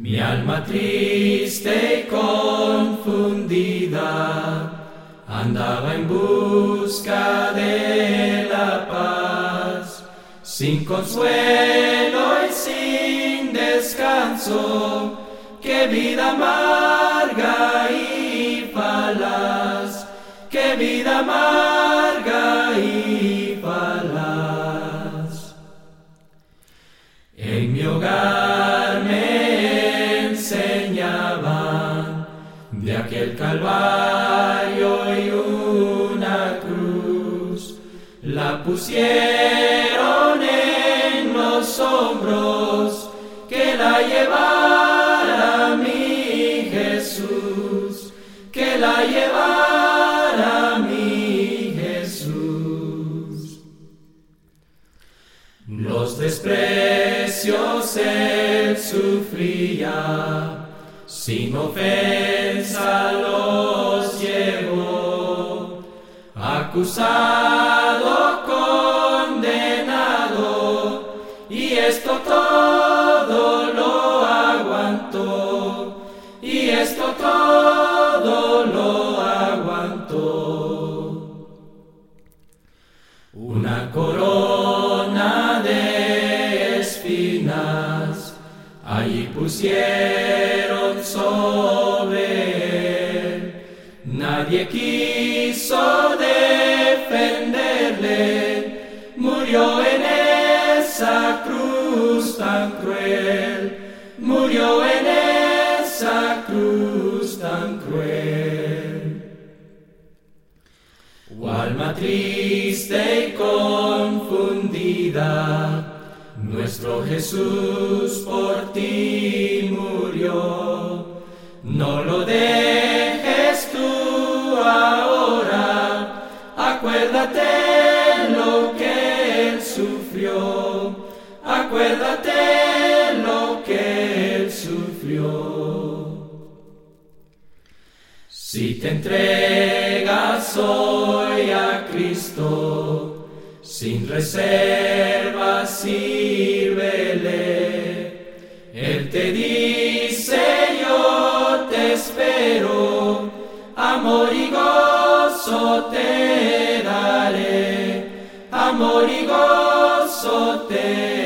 Mi alma triste y confundida andaba en busca de la paz, sin consuelo y sin descanso, qué vida amarga y falaz, qué vida amarga y falaz. En mi hogar de aquel calvario y una cruz, la pusieron en los hombros que la llevara mi Jesús, que la llevara mi Jesús. Los desprecios él sufría, sin ofensa los llevó, acusado, condenado, y esto todo lo aguantó, y esto todo lo aguantó. Una corona de espinas allí pusieron Nadie quiso defenderle, murió en esa cruz tan cruel, murió en esa cruz tan cruel. Oh alma triste y confundida, nuestro Jesús por ti murió. No lo dejes acuérdate lo que Él sufrió, acuérdate lo que Él sufrió. Si te entregas hoy a Cristo, sin reservas sírvele. Él te dice yo te espero, amor y gozo te daré, amor y gozo te